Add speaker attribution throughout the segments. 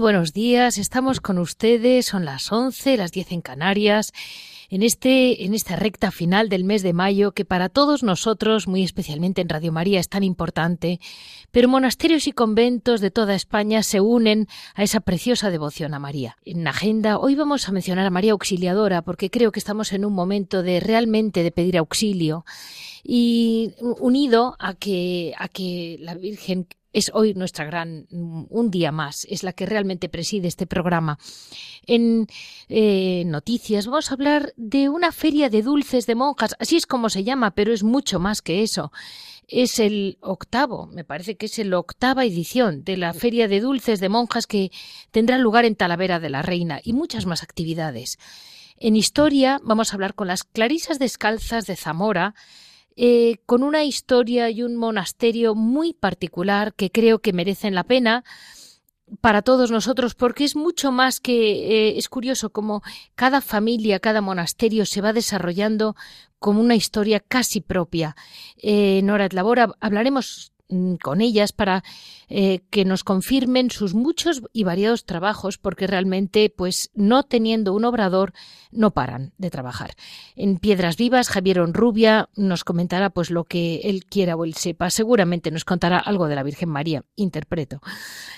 Speaker 1: Buenos días, estamos con ustedes, son las 11, las 10 en Canarias, en, este, en esta recta final del mes de mayo que para todos nosotros, muy especialmente en Radio María, es tan importante, pero monasterios y conventos de toda España se unen a esa preciosa devoción a María. En agenda hoy vamos a mencionar a María Auxiliadora porque creo que estamos en un momento de realmente de pedir auxilio y unido a que, a que la Virgen es hoy nuestra gran, un día más, es la que realmente preside este programa. En eh, noticias vamos a hablar de una feria de dulces de monjas, así es como se llama, pero es mucho más que eso. Es el octavo, me parece que es la octava edición de la feria de dulces de monjas que tendrá lugar en Talavera de la Reina y muchas más actividades. En historia vamos a hablar con las Clarisas Descalzas de Zamora, eh, con una historia y un monasterio muy particular que creo que merecen la pena para todos nosotros porque es mucho más que eh, es curioso como cada familia, cada monasterio se va desarrollando como una historia casi propia. Eh, en Hora de Labor hablaremos con ellas para eh, que nos confirmen sus muchos y variados trabajos porque realmente pues no teniendo un obrador no paran de trabajar. En Piedras Vivas Javier Onrubia nos comentará pues lo que él quiera o él sepa, seguramente nos contará algo de la Virgen María, interpreto.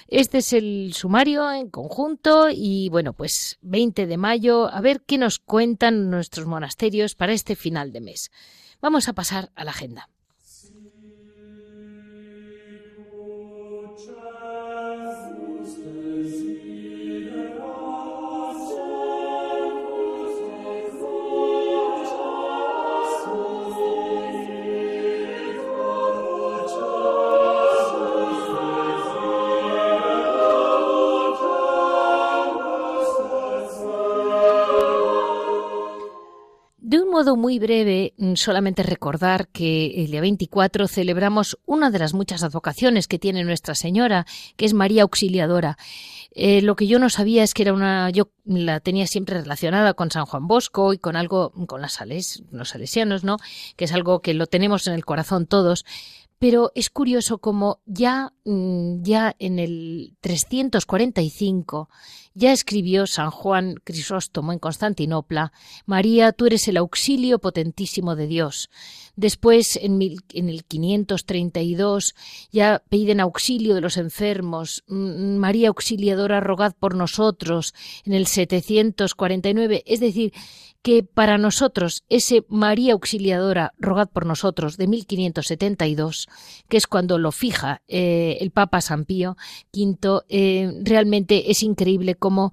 Speaker 1: Este es el sumario en conjunto y bueno, pues 20 de mayo, a ver qué nos cuentan nuestros monasterios para este final de mes. Vamos a pasar a la agenda. Muy breve, mm, solamente recordar que el día 24 celebramos una de las muchas advocaciones que tiene Nuestra Señora, que es María Auxiliadora. Eh, lo que yo no sabía es que era una, yo la tenía siempre relacionada con San Juan Bosco y con algo, con las sales, los salesianos, ¿no? Que es algo que lo tenemos en el corazón todos. Pero es curioso como ya, mm, ya en el 345 ya escribió San Juan Crisóstomo en Constantinopla, María, tú eres el auxilio potentísimo de Dios. Después, en, en el 532, ya piden auxilio de los enfermos. Mm, María Auxiliadora, rogad por nosotros. En el 749, es decir, que para nosotros ese María Auxiliadora, rogad por nosotros, de 1572, que es cuando lo fija eh, el Papa San Pío V, eh, realmente es increíble cómo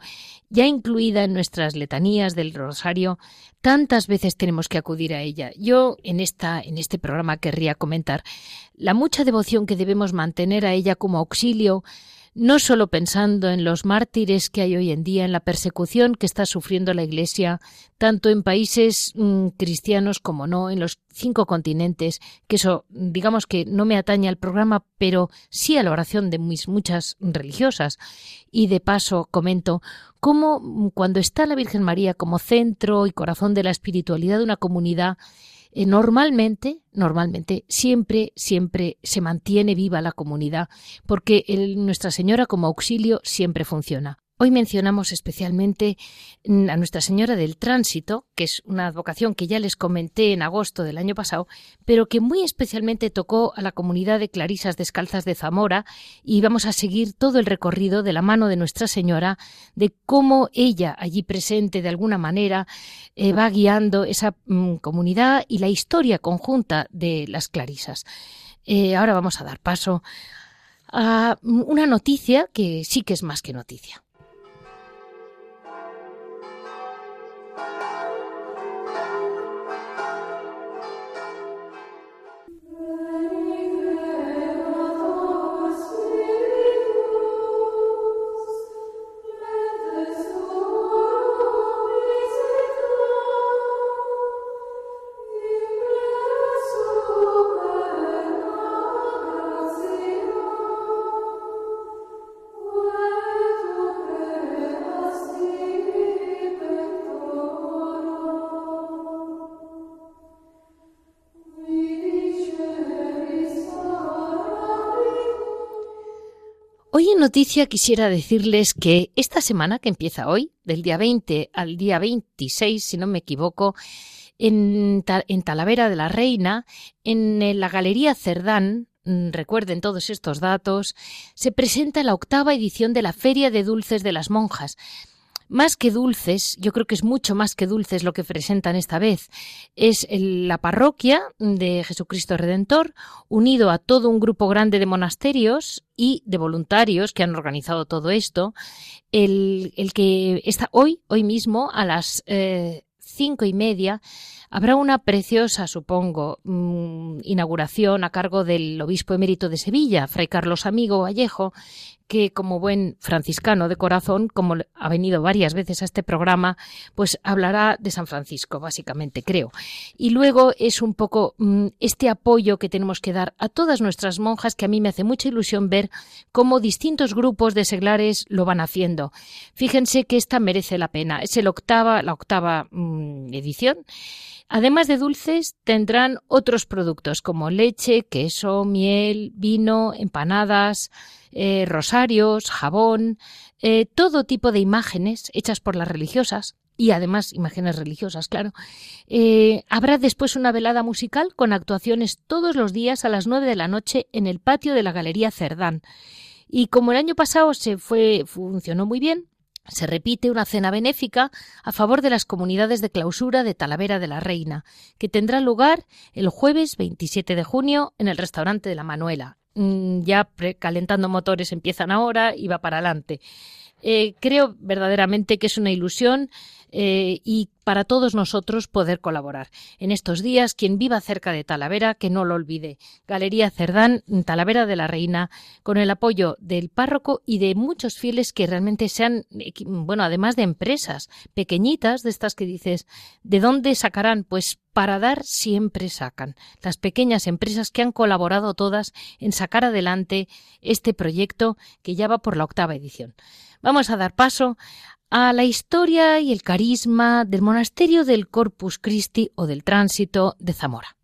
Speaker 1: ya incluida en nuestras letanías del rosario, tantas veces tenemos que acudir a ella. Yo en esta en este programa querría comentar la mucha devoción que debemos mantener a ella como auxilio no solo pensando en los mártires que hay hoy en día, en la persecución que está sufriendo la Iglesia, tanto en países mm, cristianos como no, en los cinco continentes, que eso digamos que no me atañe al programa, pero sí a la oración de mis muchas religiosas. Y de paso comento cómo mm, cuando está la Virgen María como centro y corazón de la espiritualidad de una comunidad, eh, normalmente, normalmente, siempre, siempre se mantiene viva la comunidad, porque Nuestra Señora como auxilio siempre funciona. Hoy mencionamos especialmente mm, a Nuestra Señora del Tránsito, que es una advocación que ya les comenté en agosto del año pasado, pero que muy especialmente tocó a la comunidad de Clarisas Descalzas de Zamora y vamos a seguir todo el recorrido de la mano de Nuestra Señora de cómo ella allí presente de alguna manera eh, va guiando esa mm, comunidad y la historia conjunta de las Clarisas. Eh, ahora vamos a dar paso a mm, una noticia que sí que es más que noticia. Noticia quisiera decirles que esta semana que empieza hoy, del día 20 al día 26, si no me equivoco, en, Talavera de la Reina, en la Galería Cerdán, mm, recuerden todos estos datos, se presenta la octava edición de la Feria de Dulces de las Monjas más que dulces, yo creo que es mucho más que dulces lo que presentan esta vez. Es la parroquia de Jesucristo Redentor, unido a todo un grupo grande de monasterios y de voluntarios que han organizado todo esto, el, que está hoy, hoy mismo, a las eh, cinco y media, Habrá una preciosa, supongo, mm, inauguración a cargo del obispo emérito de Sevilla, Fray Carlos Amigo Vallejo, que como buen franciscano de corazón, como ha venido varias veces a este programa, pues hablará de San Francisco, básicamente, creo. Y luego es un poco mm, este apoyo que tenemos que dar a todas nuestras monjas, que a mí me hace mucha ilusión ver cómo distintos grupos de seglares lo van haciendo. Fíjense que esta merece la pena. Es el octava, la octava mm, edición Además de dulces, tendrán otros productos como leche, queso, miel, vino, empanadas, eh, rosarios, jabón, eh, todo tipo de imágenes hechas por las religiosas y además imágenes religiosas, claro. Eh, habrá después una velada musical con actuaciones todos los días a las nueve de la noche en el patio de la Galería Cerdán. Y como el año pasado se fue, funcionó muy bien, se repite una cena benéfica a favor de las comunidades de clausura de Talavera de la Reina, que tendrá lugar el jueves 27 de junio en el restaurante de la Manuela. Mm, ya calentando motores empiezan ahora y va para adelante. Eh, creo verdaderamente que es una ilusión eh, y para todos nosotros poder colaborar. En estos días, quien viva cerca de Talavera, que no lo olvide. Galería Cerdán, Talavera de la Reina, con el apoyo del párroco y de muchos fieles que realmente sean, bueno, además de empresas pequeñitas, de estas que dices, ¿de dónde sacarán? Pues para dar siempre sacan. Las pequeñas empresas que han colaborado todas en sacar adelante este proyecto que ya va por la octava edición. Vamos a dar paso a la historia y el carisma del monasterio del Corpus Christi o del Tránsito de Zamora.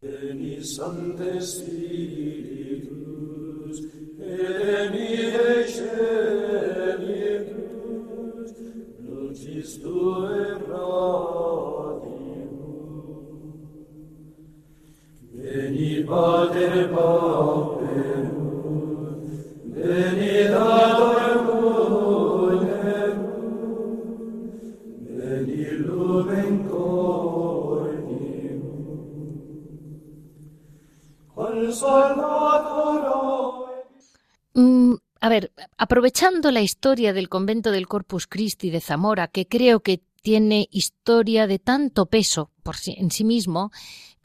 Speaker 1: Mm, a ver, aprovechando la historia del convento del Corpus Christi de Zamora, que creo que tiene historia de tanto peso por sí, en sí mismo,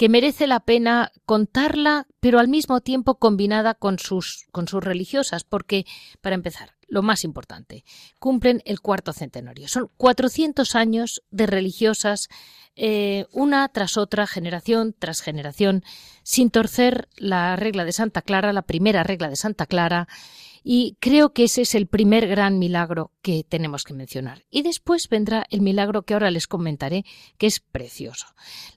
Speaker 1: que merece la pena contarla, pero al mismo tiempo combinada con sus, con sus religiosas, porque, para empezar, lo más importante, cumplen el cuarto centenario. Son 400 años de religiosas, eh, una tras otra, generación tras generación, sin torcer la regla de Santa Clara, la primera regla de Santa Clara, Y creo que ese es el primer gran milagro que tenemos que mencionar. Y después vendrá el milagro que ahora les comentaré, que es precioso.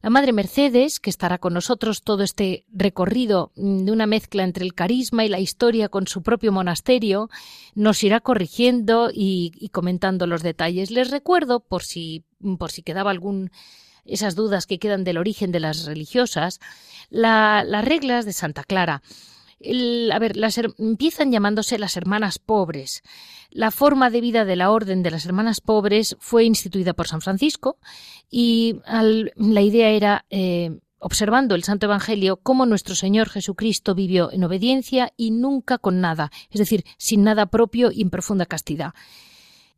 Speaker 1: La Madre Mercedes, que estará con nosotros todo este recorrido mm, de una mezcla entre el carisma y la historia con su propio monasterio, nos irá corrigiendo y, comentando los detalles. Les recuerdo, por si, por si quedaba algún esas dudas que quedan del origen de las religiosas, las reglas de Santa Clara a ver, las, empiezan llamándose las hermanas pobres. La forma de vida de la orden de las hermanas pobres fue instituida por San Francisco y la idea era eh, observando el Santo Evangelio, cómo nuestro Señor Jesucristo vivió en obediencia y nunca con nada, es decir, sin nada propio y en profunda castidad.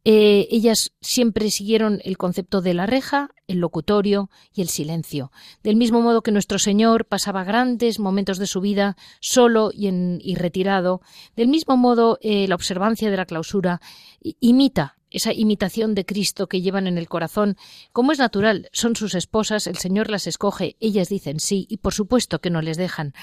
Speaker 1: Eh, ellas siempre siguieron el concepto de la reja, el locutorio y el silencio. Del mismo modo que nuestro Señor pasaba grandes momentos de su vida solo y, en, retirado, del mismo modo eh, la observancia de la clausura imita esa imitación de Cristo que llevan en el corazón. Como es natural, son sus esposas, el Señor las escoge, ellas dicen sí y por supuesto que no les dejan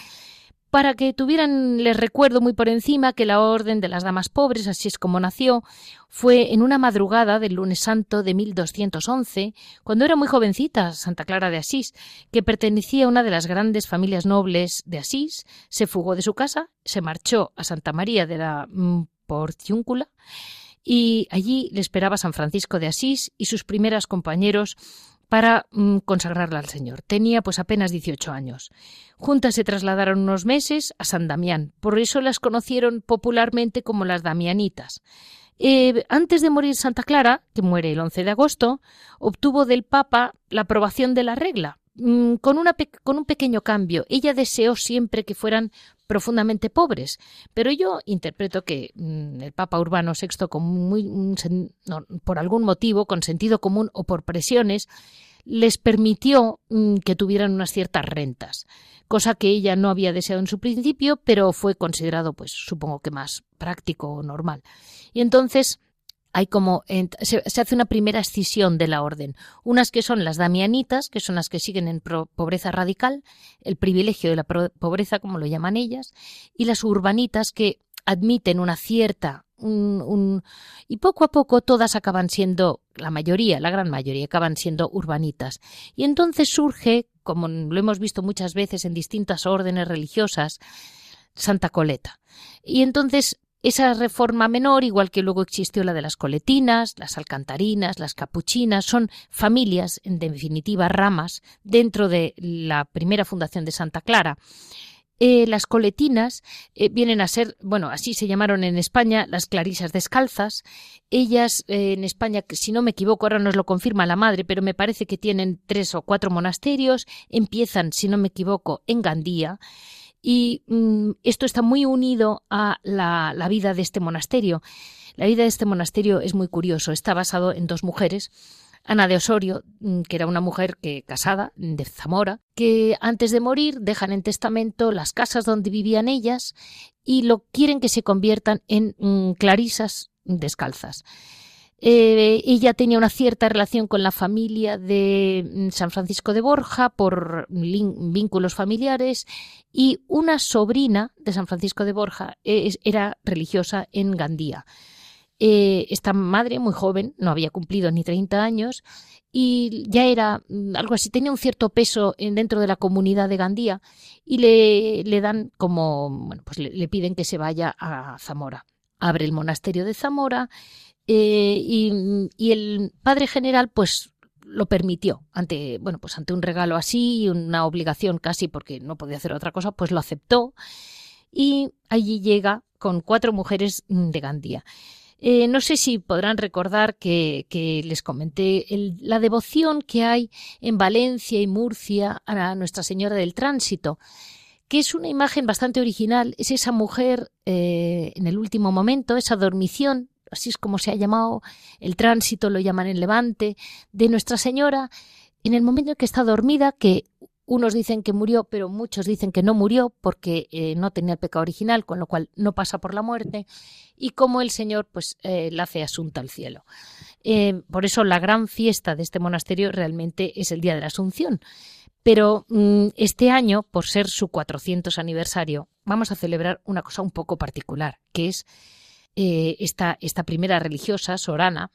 Speaker 1: para que tuvieran, les recuerdo muy por encima, que la Orden de las Damas Pobres, así es como nació, fue en una madrugada del lunes santo de 1211, cuando era muy jovencita Santa Clara de Asís, que pertenecía a una de las grandes familias nobles de Asís, se fugó de su casa, se marchó a Santa María de la mm, Porciúncula, y allí le esperaba San Francisco de Asís y sus primeras compañeros para mm, consagrarla al Señor. Tenía pues apenas 18 años. Juntas se trasladaron unos meses a San Damián, por eso las conocieron popularmente como las Damianitas. Eh, antes de morir Santa Clara, que muere el 11 de agosto, obtuvo del Papa la aprobación de la regla, mm, con, un pequeño cambio. Ella deseó siempre que fueran profundamente pobres, pero yo interpreto que mm, el Papa Urbano VI, muy, por algún motivo, con sentido común o por presiones, les permitió mm, que tuvieran unas ciertas rentas, cosa que ella no había deseado en su principio, pero fue considerado, pues supongo que más práctico o normal. Y entonces hay como se, hace una primera escisión de la orden. Unas que son las damianitas, que son las que siguen en pobreza radical, el privilegio de la pobreza, como lo llaman ellas, y las urbanitas que admiten una cierta y poco a poco todas acaban siendo, la mayoría, la gran mayoría, acaban siendo urbanitas. Y entonces surge, como lo hemos visto muchas veces en distintas órdenes religiosas, Santa Coleta. Y entonces esa reforma menor, igual que luego existió la de las coletinas, las alcantarinas, las capuchinas, son familias, en definitiva ramas, dentro de la primera fundación de Santa Clara. Eh, las coletinas eh, vienen a ser, bueno, así se llamaron en España las clarisas descalzas. Ellas eh, en España, si no me equivoco, ahora nos lo confirma la madre, pero me parece que tienen tres o cuatro monasterios. Empiezan, si no me equivoco, en Gandía y mm, esto está muy unido a la, vida de este monasterio. La vida de este monasterio es muy curioso. Está basado en dos mujeres. Ana de Osorio, mm, que era una mujer que casada de Zamora, que antes de morir dejan en testamento las casas donde vivían ellas y lo quieren que se conviertan en mm, clarisas descalzas. Eh, ella tenía una cierta relación con la familia de mm, San Francisco de Borja por vínculos familiares y una sobrina de San Francisco de Borja era religiosa en Gandía. Eh, esta madre, muy joven, no había cumplido ni 30 años y ya era mm, algo así, tenía un cierto peso dentro de la comunidad de Gandía y le, le dan como, bueno, pues le piden que se vaya a Zamora. Abre el monasterio de Zamora eh, y, el padre general, pues lo permitió ante bueno pues ante un regalo así y una obligación casi porque no podía hacer otra cosa pues lo aceptó. Y allí llega con cuatro mujeres de Gandía. Eh, no sé si podrán recordar que, les comenté la devoción que hay en Valencia y Murcia a Nuestra Señora del Tránsito que es una imagen bastante original, es esa mujer eh, en el último momento, esa dormición así es como se ha llamado el tránsito, lo llaman en Levante, de Nuestra Señora, en el momento en que está dormida, que unos dicen que murió, pero muchos dicen que no murió porque eh, no tenía el pecado original, con lo cual no pasa por la muerte, y como el Señor pues eh, la hace asunta al cielo. Eh, por eso la gran fiesta de este monasterio realmente es el día de la Asunción. Pero mm, este año, por ser su 400 aniversario, vamos a celebrar una cosa un poco particular, que es eh, esta, esta primera religiosa, Sorana,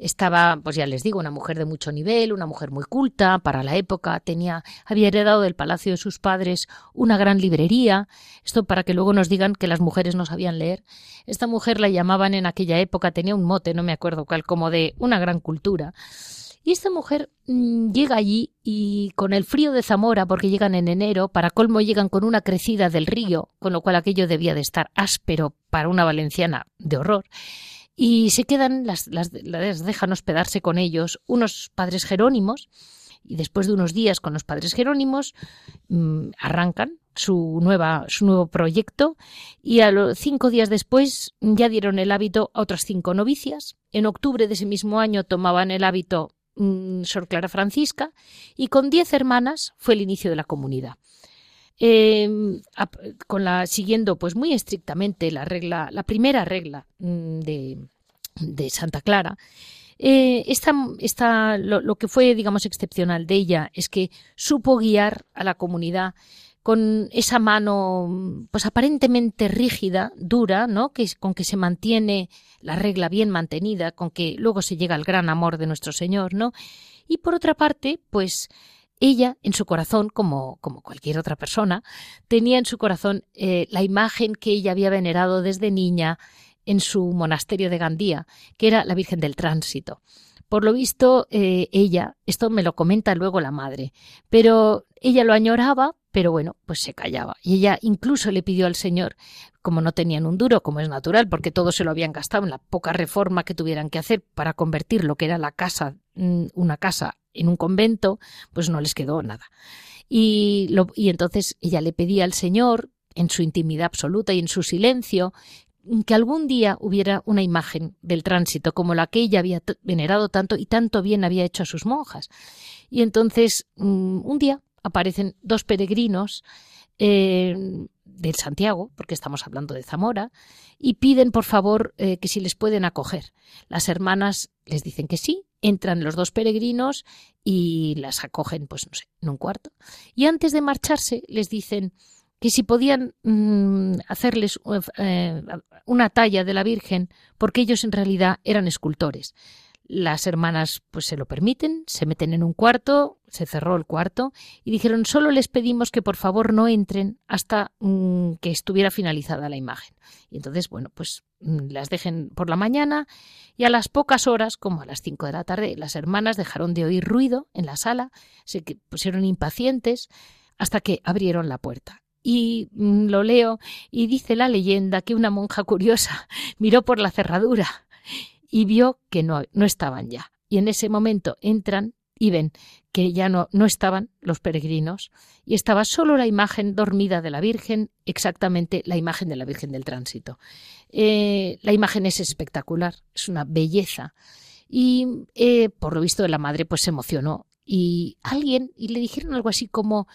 Speaker 1: estaba, pues ya les digo, una mujer de mucho nivel, una mujer muy culta para la época, tenía, había heredado del palacio de sus padres una gran librería, esto para que luego nos digan que las mujeres no sabían leer. Esta mujer la llamaban en aquella época, tenía un mote, no me acuerdo cuál, como de una gran cultura. Y esta mujer mm, llega allí y con el frío de Zamora, porque llegan en enero, para colmo llegan con una crecida del río, con lo cual aquello debía de estar áspero para una valenciana de horror. Y se quedan, las, dejan hospedarse con ellos unos padres jerónimos, y después de unos días con los padres jerónimos mm, arrancan su, nueva, su nuevo proyecto y a los cinco días después ya dieron el hábito a otras cinco novicias. En octubre de ese mismo año tomaban el hábito Mm, Sor Clara Francisca, y con diez hermanas fue el inicio de la comunidad. Em, con la, siguiendo pues muy estrictamente la regla, la primera regla mm, de, Santa Clara, eh, esta, lo, lo, que fue, digamos, excepcional de ella es que supo guiar a la comunidad con esa mano, pues aparentemente rígida, dura, ¿no? Que, con que se mantiene la regla bien mantenida, con que luego se llega al gran amor de nuestro Señor, ¿no? Y por otra parte, pues ella, en su corazón, como, como cualquier otra persona, tenía en su corazón eh, la imagen que ella había venerado desde niña en su monasterio de Gandía, que era la Virgen del Tránsito. Por lo visto, eh, ella, esto me lo comenta luego la madre, pero ella lo añoraba, pero bueno, pues se callaba. Y ella incluso le pidió al Señor, como no tenían un duro, como es natural, porque todo se lo habían gastado en la poca reforma que tuvieran que hacer para convertir lo que era la casa, mm, una casa, en un convento, pues no les quedó nada. Y, y entonces ella le pedía al Señor, en su intimidad absoluta y en su silencio, que algún día hubiera una imagen del tránsito como la que ella había venerado tanto y tanto bien había hecho a sus monjas. Y entonces mm, un día aparecen dos peregrinos eh, del Santiago, porque estamos hablando de Zamora, y piden por favor eh, que si les pueden acoger. Las hermanas les dicen que sí, entran los dos peregrinos y las acogen, pues no sé, en un cuarto. Y antes de marcharse les dicen que si podían mm, hacerles eh, una talla de la Virgen, porque ellos en realidad eran escultores. Las hermanas pues se lo permiten, se meten en un cuarto, se cerró el cuarto y dijeron solo les pedimos que por favor no entren hasta mm, que estuviera finalizada la imagen. Y entonces, bueno, pues mm, las dejen por la mañana y a las pocas horas, como a las cinco de la tarde, las hermanas dejaron de oír ruido en la sala, se pusieron impacientes hasta que abrieron la puerta y mm, lo leo y dice la leyenda que una monja curiosa miró por la cerradura y vio que no, no estaban ya. Y en ese momento entran y ven que ya no, no estaban los peregrinos y estaba solo la imagen dormida de la Virgen, exactamente la imagen de la Virgen del Tránsito. Eh, la imagen es espectacular, es una belleza. Y eh, por lo visto la madre pues se emocionó y alguien y le dijeron algo así como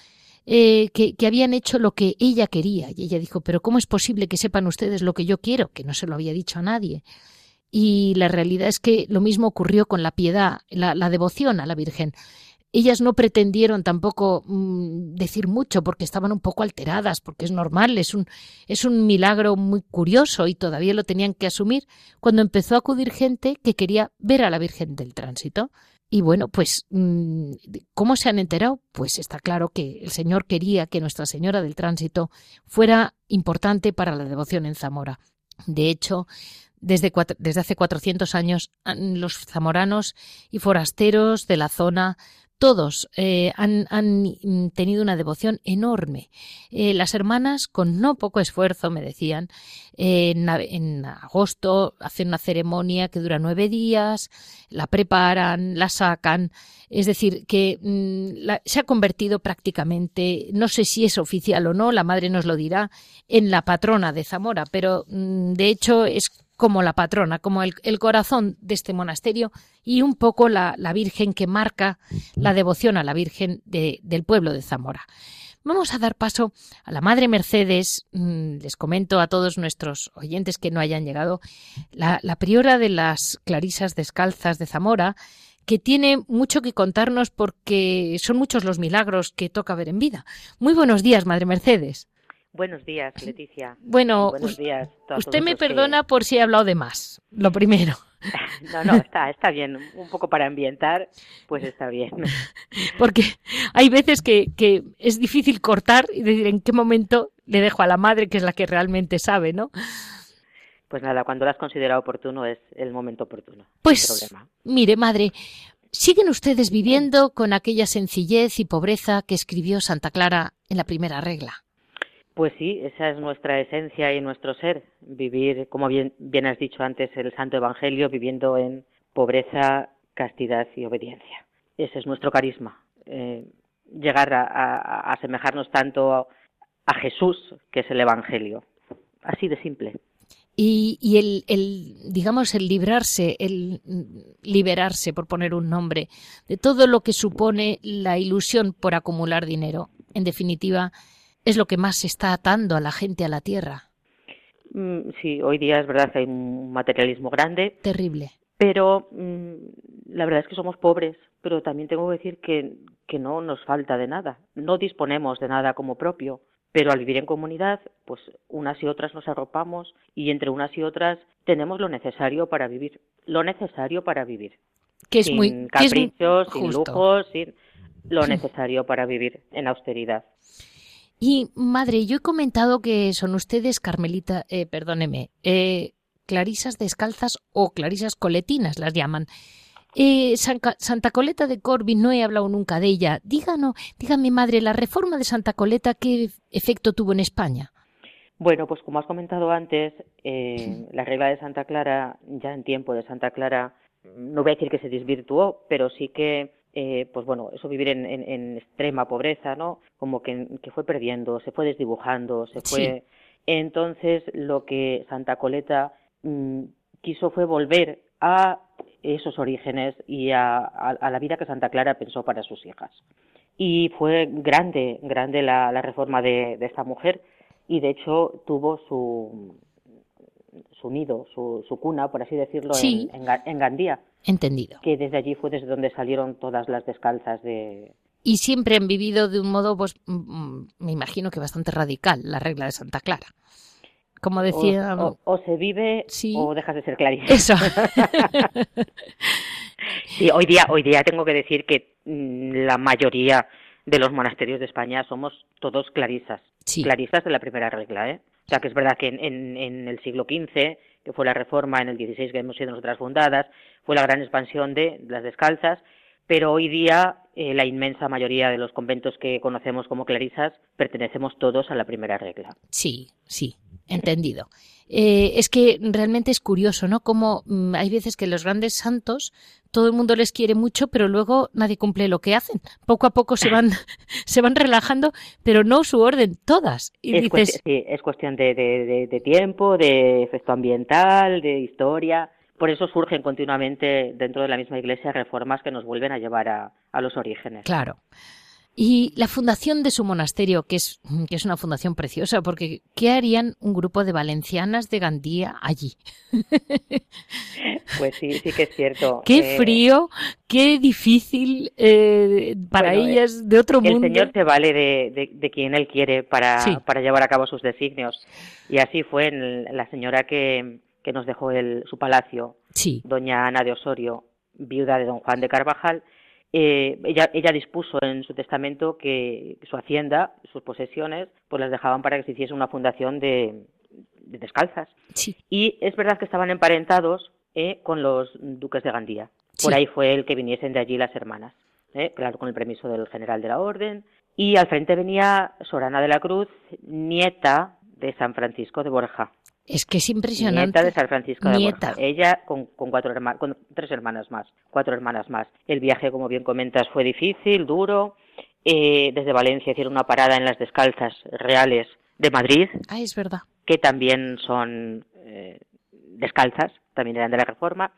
Speaker 1: eh, que, que, habían hecho lo que ella quería. Y ella dijo, pero ¿cómo es posible que sepan ustedes lo que yo quiero? Que no se lo había dicho a nadie. Y la realidad es que lo mismo ocurrió con la piedad, la, devoción a la Virgen. Ellas no pretendieron tampoco mmm, decir mucho porque estaban un poco alteradas, porque es normal, es un, es un milagro muy curioso y todavía lo tenían que asumir cuando empezó a acudir gente que quería ver a la Virgen del Tránsito. Y bueno, pues, mm, ¿cómo se han enterado? Pues está claro que el Señor quería que Nuestra Señora del Tránsito fuera importante para la devoción en Zamora. De hecho, desde, desde hace 400 años, los zamoranos y forasteros de la zona todos eh, han, tenido una devoción enorme. Eh, las hermanas, con no poco esfuerzo, me decían, en, agosto hacen una ceremonia que dura nueve días, la preparan, la sacan. Es decir, que mm, se ha convertido prácticamente, no sé si es oficial o no, la madre nos lo dirá, en la patrona de Zamora, pero mm, de hecho es como la patrona, como el, corazón de este monasterio y un poco la, Virgen que marca la devoción a la Virgen del pueblo de Zamora. Vamos a dar paso a la Madre Mercedes. Mm, les comento a todos nuestros oyentes que no hayan llegado. La, la priora de las Clarisas Descalzas de Zamora, que tiene mucho que contarnos porque son muchos los milagros que toca ver en vida. Muy buenos días, Madre Mercedes.
Speaker 2: Buenos días, Leticia.
Speaker 1: Bueno, Buenos días usted me perdona por si he hablado de más, lo primero.
Speaker 2: No, no, está, está bien. Un poco para ambientar, pues está bien.
Speaker 1: Porque hay veces que, que es difícil cortar y decir en qué momento le dejo a la madre, que es la que realmente sabe, ¿no?
Speaker 2: Pues nada, cuando lo has considerado oportuno es el momento oportuno.
Speaker 1: Pues, mire, madre, ¿siguen ustedes viviendo con aquella sencillez y pobreza que escribió Santa Clara en la primera regla?
Speaker 2: Pues sí, esa es nuestra esencia y nuestro ser, vivir, como bien, bien has dicho antes, el Santo Evangelio, viviendo en pobreza, castidad y obediencia. Ese es nuestro carisma, eh, llegar a, asemejarnos tanto a, Jesús, que es el Evangelio. Así de simple.
Speaker 1: Y, y el, el, digamos, el librarse, el liberarse, por poner un nombre, de todo lo que supone la ilusión por acumular dinero. En definitiva, es lo que más se está atando a la gente a la tierra.
Speaker 2: Mm, sí, hoy día es verdad que hay un materialismo grande.
Speaker 1: Terrible.
Speaker 2: Pero mm, la verdad es que somos pobres, pero también tengo que decir que, que no nos falta de nada. No disponemos de nada como propio, pero al vivir en comunidad, pues unas y otras nos arropamos y entre unas y otras tenemos lo necesario para vivir. Lo necesario para vivir.
Speaker 1: Que es
Speaker 2: sin
Speaker 1: muy,
Speaker 2: caprichos, sin lujos, sin lo necesario para vivir en austeridad.
Speaker 1: Y madre, yo he comentado que son ustedes Carmelita, eh, perdóneme, eh, clarisas descalzas o clarisas coletinas las llaman. Eh, Santa Coleta de Corbin, no he hablado nunca de ella. Díganos, dígame madre, la reforma de Santa Coleta, ¿qué efecto tuvo en España?
Speaker 2: Bueno, pues como has comentado antes, eh, la regla de Santa Clara, ya en tiempo de Santa Clara, no voy a decir que se desvirtuó, pero sí que eh, pues bueno, eso vivir en, extrema pobreza, ¿no? Como que, fue perdiendo, se fue desdibujando, se fue. Entonces, lo que Santa Coleta mm, quiso fue volver a esos orígenes y a, la vida que Santa Clara pensó para sus hijas. Y fue grande, grande la, reforma de, esta mujer y de hecho tuvo su, su nido, su, cuna, por así decirlo, en Gandía.
Speaker 1: Entendido.
Speaker 2: Que desde allí fue desde donde salieron todas las descalzas de...
Speaker 1: Y siempre han vivido de un modo, pues, me imagino que bastante radical, la regla de Santa Clara. Como decía...
Speaker 2: O, se vive o dejas de ser clarista.
Speaker 1: Eso.
Speaker 2: sí, hoy día, hoy día tengo que decir que mm, la mayoría de los monasterios de España somos todos clarisas. Clarisas de la primera regla, ¿eh? O sea, que es verdad que en, en el siglo XV que fue la reforma en el 16 que hemos sido nosotras fundadas, fue la gran expansión de las descalzas, pero hoy día eh, la inmensa mayoría de los conventos que conocemos como clarisas pertenecemos todos a la primera regla.
Speaker 1: Sí, sí, entendido. Eh, es que realmente es curioso, ¿no? Como mm, hay veces que los grandes santos todo el mundo les quiere mucho, pero luego nadie cumple lo que hacen. Poco a poco se van, se van relajando, pero no su orden, todas.
Speaker 2: Y es, cuestión, sí, es cuestión de, de, tiempo, de efecto ambiental, de historia. Por eso surgen continuamente dentro de la misma iglesia reformas que nos vuelven a llevar a, a los orígenes.
Speaker 1: Claro. Y la fundación de su monasterio, que es, que es una fundación preciosa, porque ¿qué harían un grupo de valencianas de Gandía allí?
Speaker 2: Pues sí, sí que es cierto.
Speaker 1: Qué eh, frío, qué difícil eh, para ellas, de otro mundo.
Speaker 2: El Señor se vale de, de, quien Él quiere para, para llevar a cabo sus designios. Y así fue la señora que, que nos dejó el, su palacio, doña Ana de Osorio, viuda de don Juan de Carvajal, eh, ella, ella dispuso en su testamento que su hacienda, sus posesiones, pues las dejaban para que se hiciese una fundación de, descalzas. Y es verdad que estaban emparentados eh, con los duques de Gandía. Por ahí fue el que viniesen de allí las hermanas, eh, claro, con el permiso del general de la orden. Y al frente venía Sorana de la Cruz, nieta de San Francisco de Borja.
Speaker 1: Es que es impresionante.
Speaker 2: Nieta de San Francisco de Nieta. Ella con, cuatro con tres hermanas más, cuatro hermanas más. El viaje, como bien comentas, fue difícil, duro. Eh, desde Valencia hicieron una parada en las descalzas reales de Madrid.
Speaker 1: Ah, es verdad.
Speaker 2: Que también son eh, descalzas, también eran de la Reforma.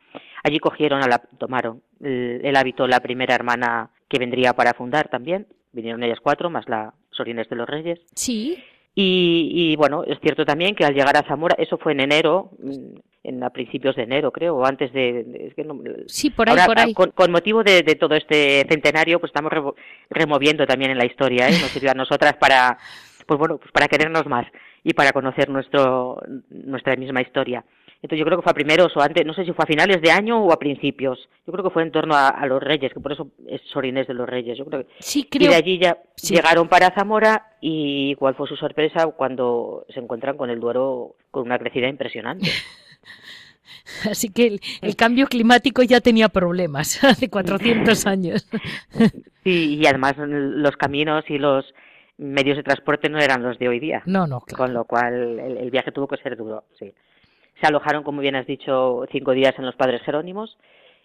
Speaker 2: Allí cogieron, a la, tomaron el, el, hábito la primera hermana que vendría para fundar también. Vinieron ellas cuatro, más la Sorines de los Reyes.
Speaker 1: Sí.
Speaker 2: Y, bueno, es cierto también que al llegar a Zamora, eso fue en enero, mm, en a principios de enero, creo, o antes de...
Speaker 1: sí, por ahí, por ahí.
Speaker 2: Con, motivo de, todo este centenario, pues estamos removiendo también en la historia, ¿eh? Nos sirve a nosotras para, pues bueno, pues para querernos más y para conocer nuestro, nuestra misma historia. Entonces yo creo que fue a primeros o antes, no sé si fue a finales de año o a principios. Yo creo que fue en torno a, los Reyes, que por eso es Sorinés de los Reyes. Yo creo que...
Speaker 1: Sí,
Speaker 2: Y de allí ya llegaron para Zamora y cuál fue su sorpresa cuando se encuentran con el Duero con una crecida impresionante.
Speaker 1: Así que el, cambio climático ya tenía problemas hace 400 años.
Speaker 2: Sí, y además los caminos y los medios de transporte no eran los de hoy día.
Speaker 1: No, no,
Speaker 2: Con lo cual el, viaje tuvo que ser duro, sí. Se alojaron, como bien has dicho, cinco días en los Padres Jerónimos.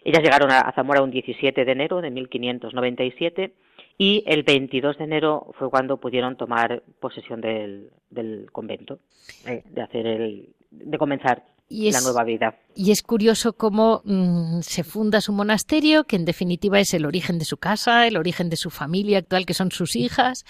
Speaker 2: Ellas llegaron a, Zamora un 17 de enero de 1597 y el 22 de enero fue cuando pudieron tomar posesión del, convento, eh, de hacer el, de comenzar la nueva vida.
Speaker 1: Y es curioso cómo mm, se funda su monasterio, que en definitiva es el origen de su casa, el origen de su familia actual, que son sus hijas.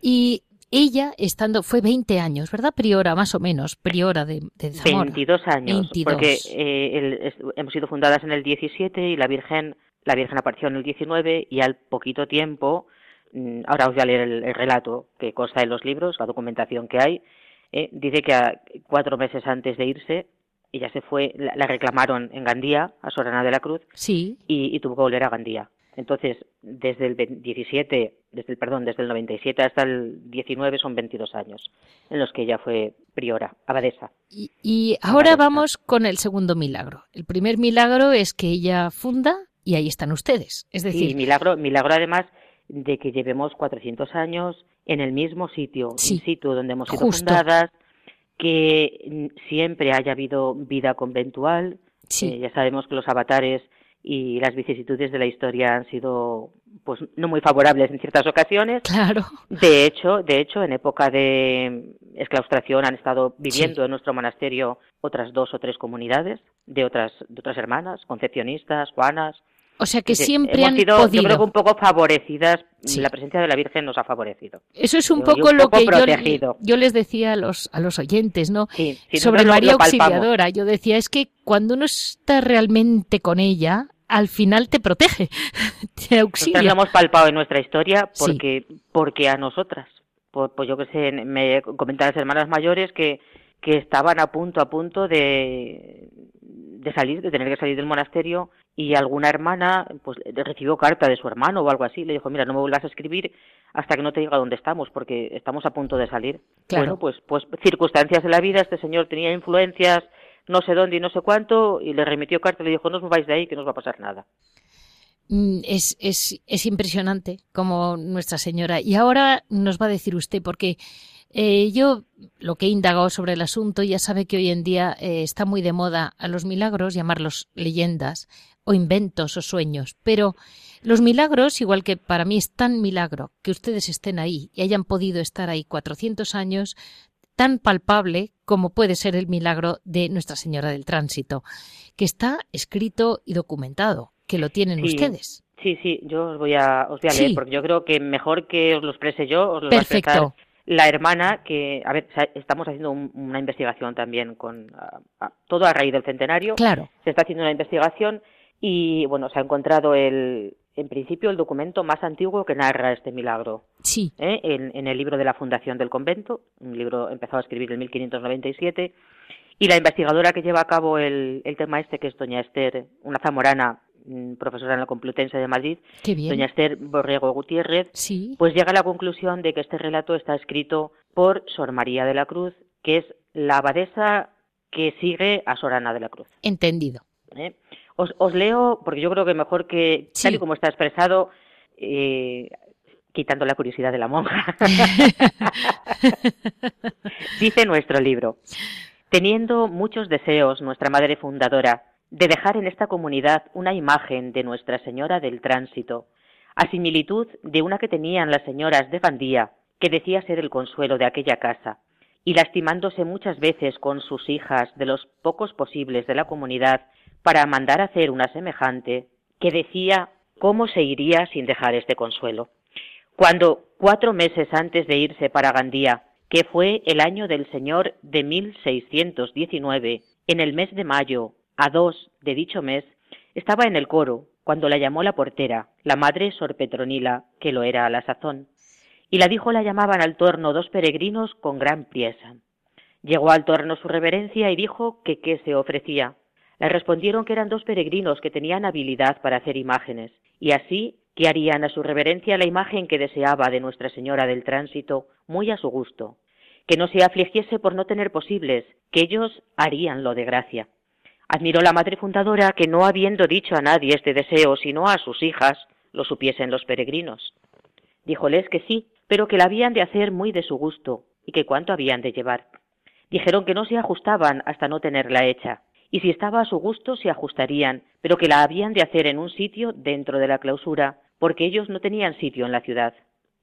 Speaker 1: Y ella, estando, fue 20 años, ¿verdad? Priora, más o menos, priora de, de Zamora.
Speaker 2: 22 años, porque eh, hemos sido fundadas en el 17 y la Virgen, la Virgen apareció en el 19 y al poquito tiempo, mm, ahora os voy a leer el, relato que consta en los libros, la documentación que hay, eh, dice que a, cuatro meses antes de irse, ella se fue, la, reclamaron en Gandía, a Sorana de la Cruz,
Speaker 1: sí.
Speaker 2: y, tuvo que volver a Gandía. Entonces, desde el 17, desde el, perdón, desde el 97 hasta el 19 son 22 años en los que ella fue priora, abadesa.
Speaker 1: Y, ahora vamos con el segundo milagro. El primer milagro es que ella funda y ahí están ustedes. Es decir,
Speaker 2: sí, milagro, milagro además de que llevemos 400 años en el mismo sitio, sí, sitio donde hemos sido fundadas, que siempre haya habido vida conventual. Sí. Eh, ya sabemos que los avatares y las vicisitudes de la historia han sido pues no muy favorables en ciertas ocasiones.
Speaker 1: Claro.
Speaker 2: De hecho, de hecho en época de exclaustración han estado viviendo en nuestro monasterio otras dos o tres comunidades de otras de otras hermanas, concepcionistas, juanas,
Speaker 1: o sea que siempre han
Speaker 2: sido,
Speaker 1: podido.
Speaker 2: Yo creo que un poco favorecidas, la presencia de la Virgen nos ha favorecido.
Speaker 1: Eso es un poco lo que yo, les decía a los, a los oyentes, ¿no? Sobre María Auxiliadora. Yo decía, es que cuando uno está realmente con ella, al final te protege, te auxilia.
Speaker 2: Nosotros lo hemos palpado en nuestra historia porque, porque a nosotras, pues, pues yo que sé, me comentaban las hermanas mayores que, que estaban a punto, a punto de, de salir, de tener que salir del monasterio y alguna hermana pues recibió carta de su hermano o algo así, le dijo, mira, no me vuelvas a escribir hasta que no te diga dónde estamos, porque estamos a punto de salir. Bueno, pues, pues circunstancias de la vida, este señor tenía influencias no sé dónde y no sé cuánto, y le remitió carta y le dijo, no os mováis de ahí, que no os va a pasar nada.
Speaker 1: Mm, es, es, es impresionante como Nuestra Señora. Y ahora nos va a decir usted, porque eh, yo lo que he indagado sobre el asunto ya sabe que hoy en día eh, está muy de moda a los milagros llamarlos leyendas o inventos o sueños, pero los milagros, igual que para mí es tan milagro que ustedes estén ahí y hayan podido estar ahí 400 años, tan palpable como puede ser el milagro de Nuestra Señora del Tránsito, que está escrito y documentado, que lo tienen ustedes.
Speaker 2: Sí, sí, yo os voy a, os voy a leer, porque yo creo que mejor que os lo exprese yo, os lo Perfecto la hermana que, a ver, estamos haciendo una investigación también con todo a raíz del centenario.
Speaker 1: Claro.
Speaker 2: Se está haciendo una investigación y, bueno, se ha encontrado el, en principio, el documento más antiguo que narra este milagro.
Speaker 1: Sí.
Speaker 2: ¿Eh? En, el libro de la fundación del convento, un libro empezado a escribir en 1597. Y la investigadora que lleva a cabo el, el tema este, que es doña Esther, una zamorana profesora en la Complutense de Madrid, doña Esther Borrego Gutiérrez, pues llega a la conclusión de que este relato está escrito por Sor María de la Cruz, que es la abadesa que sigue a Sor Ana de la Cruz.
Speaker 1: Entendido.
Speaker 2: ¿Eh? Os, leo, porque yo creo que mejor que, tal y como está expresado, eh, quitando la curiosidad de la monja, dice nuestro libro, teniendo muchos deseos nuestra madre fundadora, de dejar en esta comunidad una imagen de Nuestra Señora del Tránsito, a similitud de una que tenían las señoras de Bandía, que decía ser el consuelo de aquella casa, y lastimándose muchas veces con sus hijas de los pocos posibles de la comunidad para mandar hacer una semejante, que decía cómo se iría sin dejar este consuelo. Cuando, cuatro meses antes de irse para Gandía, que fue el año del Señor de 1619, En el mes de mayo, a dos de dicho mes, estaba en el coro, cuando la llamó la portera, la madre Sor Petronila, que lo era a la sazón, y la dijo la llamaban al torno dos peregrinos con gran priesa. Llegó al torno su reverencia y dijo que qué se ofrecía. Le respondieron que eran dos peregrinos que tenían habilidad para hacer imágenes, y así que harían a su reverencia la imagen que deseaba de Nuestra Señora del Tránsito, muy a su gusto, que no se afligiese por no tener posibles, que ellos harían lo de gracia. Admiró la madre fundadora que no habiendo dicho a nadie este deseo, sino a sus hijas, lo supiesen los peregrinos. Díjoles que sí, pero que la habían de hacer muy de su gusto, y que cuánto habían de llevar. Dijeron que no se ajustaban hasta no tenerla hecha, y si estaba a su gusto se ajustarían, pero que la habían de hacer en un sitio dentro de la clausura, porque ellos no tenían sitio en la ciudad.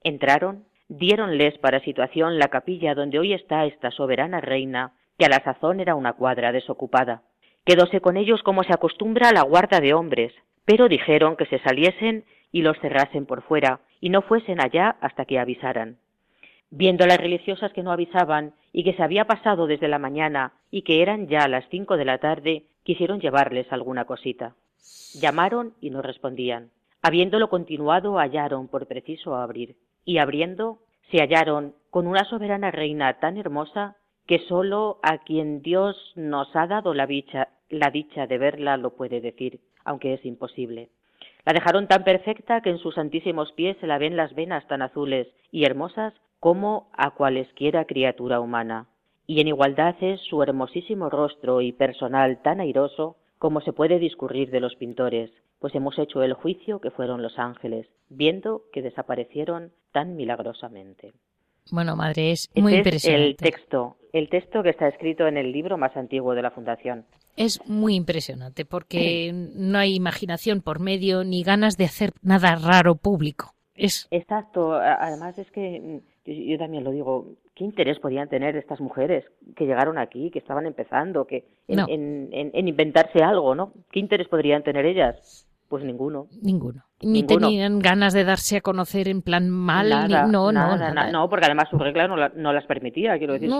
Speaker 2: Entraron, diéronles para situación la capilla donde hoy está esta soberana reina, que a la sazón era una cuadra desocupada. Quedóse con ellos como se acostumbra a la guarda de hombres, pero dijeron que se saliesen y los cerrasen por fuera, y no fuesen allá hasta que avisaran. Viendo las religiosas que no avisaban y que se había pasado desde la mañana y que eran ya las cinco de la tarde, quisieron llevarles alguna cosita. Llamaron y no respondían. Habiéndolo continuado, hallaron por preciso abrir, y abriendo, se hallaron con una soberana reina tan hermosa que sólo a quien Dios nos ha dado la dicha, la dicha de verla lo puede decir, aunque es imposible. La dejaron tan perfecta que en sus santísimos pies se la ven las venas tan azules y hermosas como a cualesquiera criatura humana, y en igualdad es su hermosísimo rostro y personal tan airoso como se puede discurrir de los pintores, pues hemos hecho el juicio que fueron los ángeles, viendo que desaparecieron tan milagrosamente.
Speaker 1: Bueno, madre, es muy
Speaker 2: este
Speaker 1: impresionante.
Speaker 2: Es el texto, el texto que está escrito en el libro más antiguo de la Fundación.
Speaker 1: Es muy impresionante porque no hay imaginación por medio ni ganas de hacer nada raro público. Es...
Speaker 2: Exacto. Además es que yo, también lo digo, ¿qué interés podían tener estas mujeres que llegaron aquí, que estaban empezando, que en, inventarse algo, ¿no? ¿Qué interés podrían tener ellas? Pues ninguno.
Speaker 1: Ninguno. Ni tenían ganas de darse a conocer en plan mal. no,
Speaker 2: nada, no, no, porque además su regla no, las permitía, quiero decir.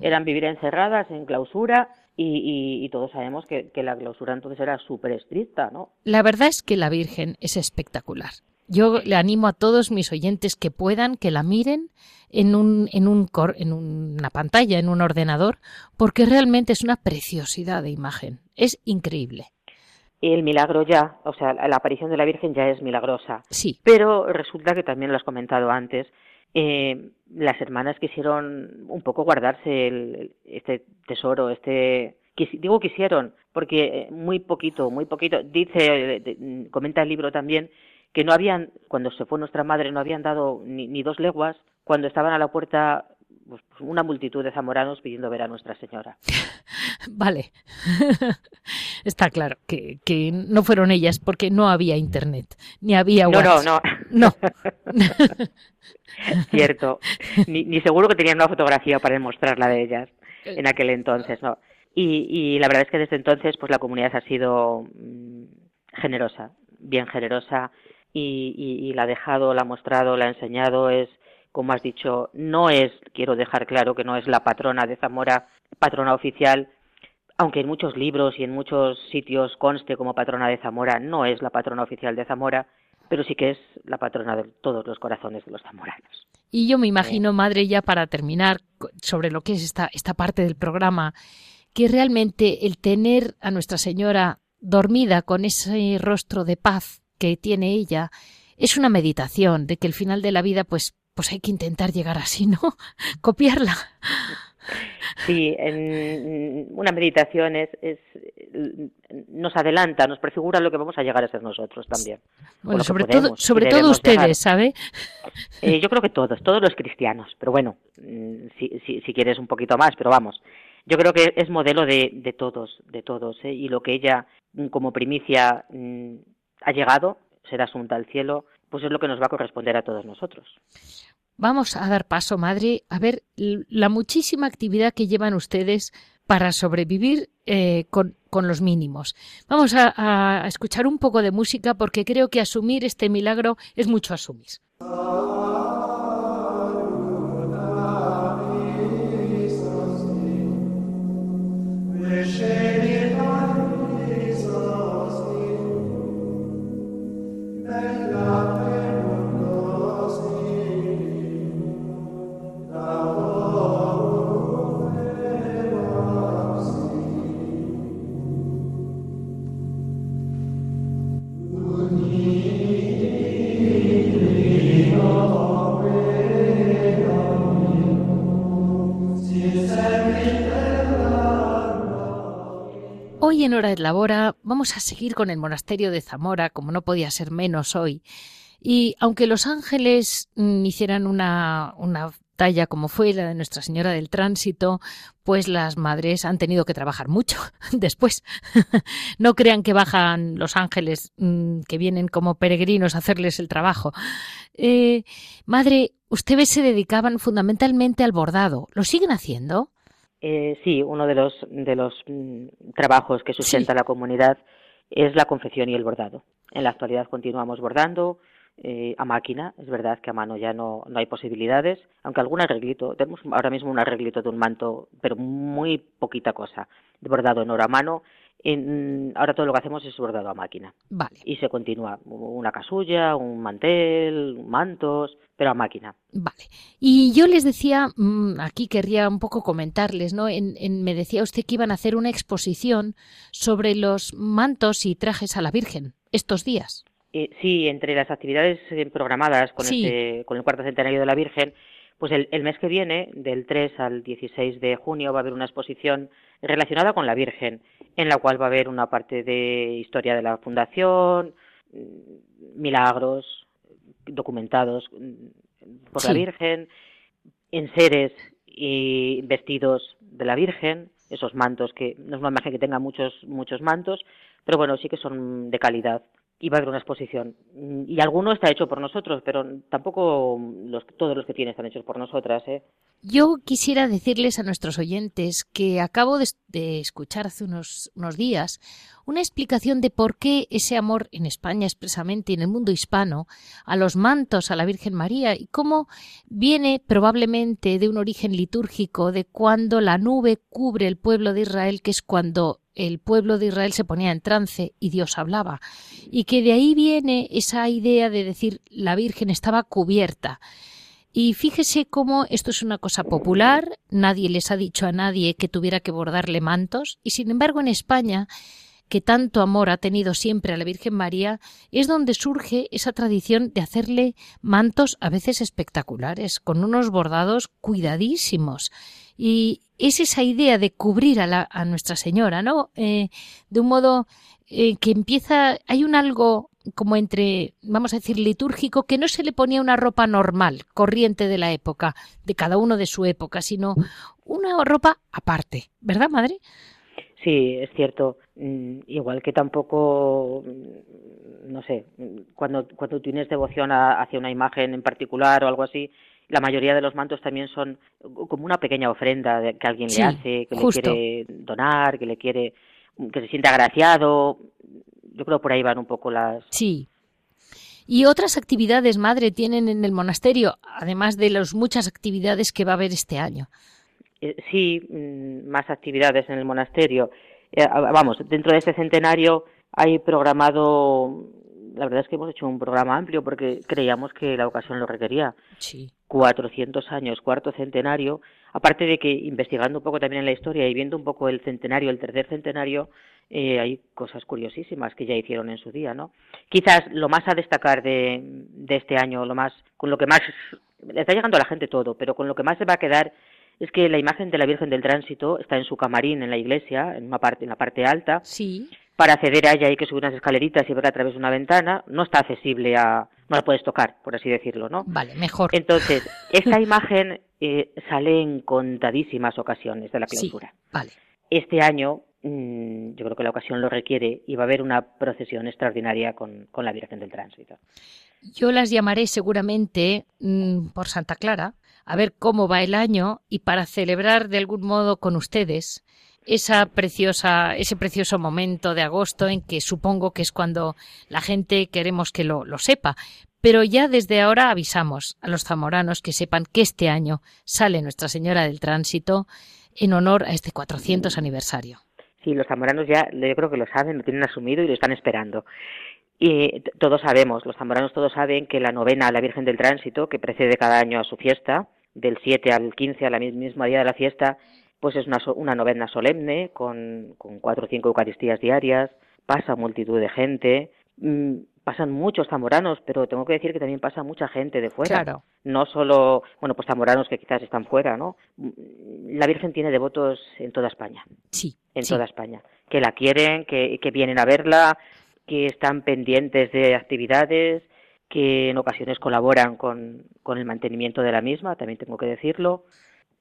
Speaker 2: eran vivir encerradas en clausura y, todos sabemos que, que, la clausura entonces era súper estricta, ¿no?
Speaker 1: La verdad es que la Virgen es espectacular. Yo le animo a todos mis oyentes que puedan que la miren en un, en un en una pantalla, en un ordenador, porque realmente es una preciosidad de imagen. Es increíble.
Speaker 2: El milagro ya, o sea, la aparición de la Virgen ya es milagrosa.
Speaker 1: Sí.
Speaker 2: Pero resulta que también lo has comentado antes, eh, las hermanas quisieron un poco guardarse este tesoro, este digo quisieron porque muy poquito, muy poquito. Dice, comenta el libro también que no habían, cuando se fue nuestra madre, no habían dado ni, dos leguas, cuando estaban a la puerta pues, pues, una multitud de zamoranos pidiendo ver a Nuestra Señora.
Speaker 1: vale. Está claro que, que, no fueron ellas porque no había internet, ni había
Speaker 2: WhatsApp.
Speaker 1: No,
Speaker 2: no, no. No. Cierto. Ni, ni, seguro que tenían una fotografía para demostrarla de ellas en aquel entonces, ¿no? Y, y la verdad es que desde entonces pues la comunidad ha sido mm, generosa, bien generosa y, la ha dejado, la ha mostrado, la ha enseñado, es, como has dicho, no es, quiero dejar claro que no es la patrona de Zamora, patrona oficial, aunque en muchos libros y en muchos sitios conste como patrona de Zamora, no es la patrona oficial de Zamora, pero sí que es la patrona de todos los corazones de los zamoranos.
Speaker 1: Y yo me imagino, madre, ya para terminar sobre lo que es esta, esta parte del programa, que realmente el tener a Nuestra Señora dormida con ese rostro de paz que tiene ella es una meditación de que el final de la vida pues pues hay que intentar llegar así, ¿no? Copiarla.
Speaker 2: Sí, en una meditación es, es, nos adelanta, nos prefigura lo que vamos a llegar a ser nosotros también.
Speaker 1: Bueno, sobre todo, sobre todo ustedes, ¿sabe?
Speaker 2: Eh, yo creo que todos, todos los cristianos, pero bueno, mm, si, si, si, quieres un poquito más, pero vamos, yo creo que es modelo de, de todos, de todos, ¿eh? y lo que ella mm, como primicia mm, ha llegado, será asunta al cielo, pues es lo que nos va a corresponder a todos nosotros.
Speaker 1: Vamos a dar paso, madre, a ver la muchísima actividad que llevan ustedes para sobrevivir eh, con, los mínimos. Vamos a, a escuchar un poco de música porque creo que asumir este milagro es mucho asumir. En Hora de Labora vamos a seguir con el monasterio de Zamora, como no podía ser menos hoy. Y aunque los ángeles mm, hicieran una, una talla como fue la de Nuestra Señora del Tránsito, pues las madres han tenido que trabajar mucho después. no crean que bajan los ángeles mm, que vienen como peregrinos a hacerles el trabajo. Eh, madre, ustedes se dedicaban fundamentalmente al bordado. ¿Lo siguen haciendo?
Speaker 2: Eh, sí, uno de los, de los mm, trabajos que sustenta la comunidad es la confección y el bordado. En la actualidad continuamos bordando, eh, a máquina. Es verdad que a mano ya no, no hay posibilidades, aunque algún arreglito, tenemos ahora mismo un arreglito de un manto, pero muy poquita cosa, bordado en oro a mano. En, ahora todo lo que hacemos es bordado a máquina.
Speaker 1: Vale.
Speaker 2: Y se continúa una casulla, un mantel, mantos, pero a máquina.
Speaker 1: Vale. Y yo les decía, mm, aquí querría un poco comentarles, ¿no? En, en, me decía usted que iban a hacer una exposición sobre los mantos y trajes a la Virgen estos días.
Speaker 2: Eh, sí, entre las actividades eh, programadas con, este, con el cuarto centenario de la Virgen, pues el, el, mes que viene, del 3 al 16 de junio, va a haber una exposición relacionada con la Virgen, en la cual va a haber una parte de historia de la fundación, mm, milagros documentados mm, por
Speaker 1: Sí.
Speaker 2: la Virgen, enseres y vestidos de la Virgen, esos mantos que no es una imagen que tenga muchos muchos mantos, pero bueno, sí que son de calidad y va a haber una exposición. Mm, Y alguno está hecho por nosotros, pero tampoco todos los que tiene están hechos por nosotras. ¿eh?
Speaker 1: Yo quisiera decirles a nuestros oyentes que acabo de, de escuchar hace unos, unos, días una explicación de por qué ese amor en España expresamente y en el mundo hispano a los mantos a la Virgen María y cómo viene probablemente de un origen litúrgico de cuando la nube cubre el pueblo de Israel, que es cuando el pueblo de Israel se ponía en trance y Dios hablaba. Y que de ahí viene esa idea de decir la Virgen estaba cubierta. Y fíjese cómo esto es una cosa popular, nadie les ha dicho a nadie que tuviera que bordarle mantos, y sin embargo en España, que tanto amor ha tenido siempre a la Virgen María, es donde surge esa tradición de hacerle mantos a veces espectaculares, con unos bordados cuidadísimos. Y es esa idea de cubrir a, la, a Nuestra Señora, ¿no? Eh, de un modo eh, que empieza, hay un algo como entre, vamos a decir, litúrgico, que no se le ponía una ropa normal, corriente de la época, de cada uno de su época, sino una ropa aparte, ¿verdad, madre?
Speaker 2: Sí, es cierto. Igual que tampoco, no sé, cuando, cuando tienes devoción a, hacia una imagen en particular o algo así, la mayoría de los mantos también son como una pequeña ofrenda que alguien
Speaker 1: sí,
Speaker 2: le hace, que
Speaker 1: justo.
Speaker 2: le quiere donar, que le quiere, que se siente agraciado. Yo creo por ahí van un poco las.
Speaker 1: Sí. ¿Y otras actividades, madre, tienen en el monasterio, además de las muchas actividades que va a haber este año?
Speaker 2: Eh, sí, más actividades en el monasterio. Eh, vamos, dentro de este centenario hay programado la verdad es que hemos hecho un programa amplio porque creíamos que la ocasión lo requería.
Speaker 1: Sí.
Speaker 2: 400 años, cuarto centenario. Aparte de que investigando un poco también en la historia y viendo un poco el centenario, el tercer centenario, eh, hay cosas curiosísimas que ya hicieron en su día, ¿no? Quizás lo más a destacar de, de este año, lo más, con lo que más le está llegando a la gente todo, pero con lo que más se va a quedar es que la imagen de la Virgen del Tránsito está en su camarín en la iglesia, en una parte, en la parte alta.
Speaker 1: Sí.
Speaker 2: Para acceder a ella hay que subir unas escaleritas y verla a través de una ventana. No está accesible a, no la puedes tocar, por así decirlo, ¿no?
Speaker 1: Vale, mejor.
Speaker 2: Entonces, esta imagen eh, sale en contadísimas ocasiones de la clausura.
Speaker 1: Sí, vale.
Speaker 2: Este año, mmm, yo creo que la ocasión lo requiere y va a haber una procesión extraordinaria con, con la Virgen del Tránsito.
Speaker 1: Yo las llamaré seguramente mmm, por Santa Clara, a ver cómo va el año y para celebrar de algún modo con ustedes esa preciosa, ese precioso momento de agosto en que supongo que es cuando la gente queremos que lo, lo sepa. Pero ya desde ahora avisamos a los zamoranos que sepan que este año sale Nuestra Señora del Tránsito en honor a este 400 aniversario.
Speaker 2: Sí, los zamoranos ya, yo creo que lo saben, lo tienen asumido y lo están esperando. Y todos sabemos, los zamoranos todos saben que la novena a la Virgen del Tránsito, que precede cada año a su fiesta, del 7 al 15, a la misma día de la fiesta, pues es una, una novena solemne, con, con cuatro o cinco Eucaristías diarias, pasa multitud de gente, mmm, pasan muchos zamoranos, pero tengo que decir que también pasa mucha gente de fuera.
Speaker 1: Claro.
Speaker 2: No solo, bueno, pues zamoranos que quizás están fuera, ¿no? la Virgen tiene devotos en toda España.
Speaker 1: Sí.
Speaker 2: En toda España. Que la quieren, que, que vienen a verla, que están pendientes de actividades, que en ocasiones colaboran con, con el mantenimiento de la misma, también tengo que decirlo.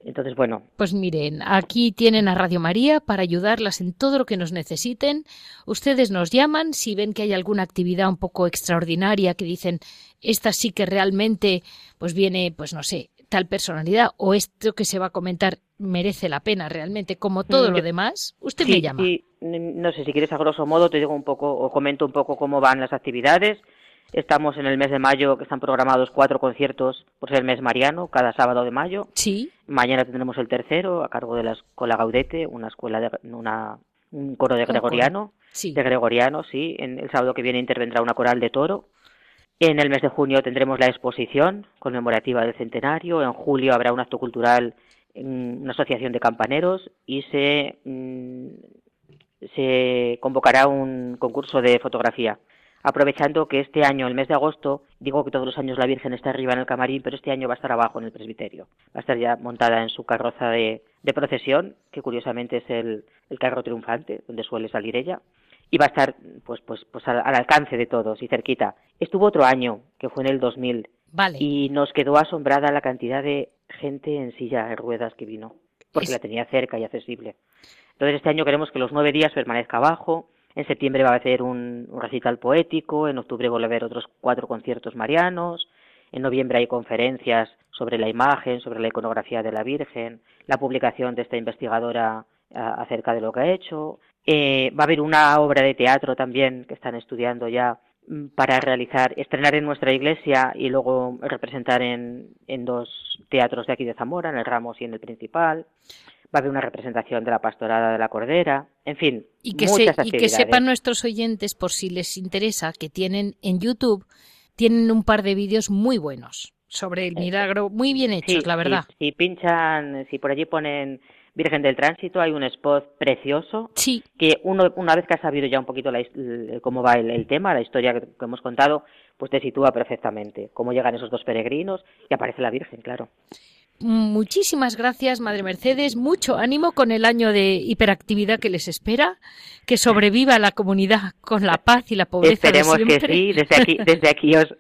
Speaker 2: Entonces, bueno.
Speaker 1: Pues miren, aquí tienen a Radio María para ayudarlas en todo lo que nos necesiten. Ustedes nos llaman si ven que hay alguna actividad un poco extraordinaria que dicen, esta sí que realmente, pues viene, pues no sé, tal personalidad o esto que se va a comentar merece la pena realmente, como todo mm, lo demás. Usted me llama.
Speaker 2: Sí, no sé si quieres a grosso modo te digo un poco o comento un poco cómo van las actividades Estamos en el mes de mayo, que están programados cuatro conciertos por ser el mes mariano, cada sábado de mayo.
Speaker 1: Sí.
Speaker 2: Mañana tendremos el tercero, a cargo de la Escuela Gaudete, una escuela de, una, un coro de gregoriano.
Speaker 1: Sí.
Speaker 2: De gregoriano, sí. En el sábado que viene intervendrá una coral de toro. En el mes de junio tendremos la exposición conmemorativa del centenario. En julio habrá un acto cultural en una asociación de campaneros y se, mm, se convocará un concurso de fotografía aprovechando que este año, el mes de agosto, digo que todos los años la Virgen está arriba en el camarín, pero este año va a estar abajo en el presbiterio. Va a estar ya montada en su carroza de, procesión, que curiosamente es el, carro triunfante, donde suele salir ella, y va a estar pues, pues, pues al, alcance de todos y cerquita. Estuvo otro año, que fue en el 2000,
Speaker 1: vale.
Speaker 2: y nos quedó asombrada la cantidad de gente en silla de ruedas que vino, porque la tenía cerca y accesible. Entonces este año queremos que los nueve días permanezca abajo, en septiembre va a hacer un, recital poético, en octubre vuelve a haber otros cuatro conciertos marianos, en noviembre hay conferencias sobre la imagen, sobre la iconografía de la Virgen, la publicación de esta investigadora acerca de lo que ha hecho. Eh, va a haber una obra de teatro también que están estudiando ya mm, para realizar, estrenar en nuestra iglesia y luego representar en, en dos teatros de aquí de Zamora, en el Ramos y en el Principal va a haber una representación de la pastorada de la Cordera, en fin,
Speaker 1: y que,
Speaker 2: muchas
Speaker 1: y que sepan nuestros oyentes, por si les interesa, que tienen en YouTube, tienen un par de vídeos muy buenos sobre el milagro, muy bien hechos, la verdad.
Speaker 2: Si pinchan, si por allí ponen Virgen del Tránsito, hay un spot precioso.
Speaker 1: Sí.
Speaker 2: Que uno, una vez que has sabido ya un poquito cómo va el, tema, la historia que, que, hemos contado, pues te sitúa perfectamente. Cómo llegan esos dos peregrinos y aparece la Virgen, claro.
Speaker 1: Muchísimas gracias, Madre Mercedes. Mucho ánimo con el año de hiperactividad que les espera. Que sobreviva la comunidad con la paz y la pobreza.
Speaker 2: Esperemos
Speaker 1: que
Speaker 2: sí. Desde aquí, desde aquí os,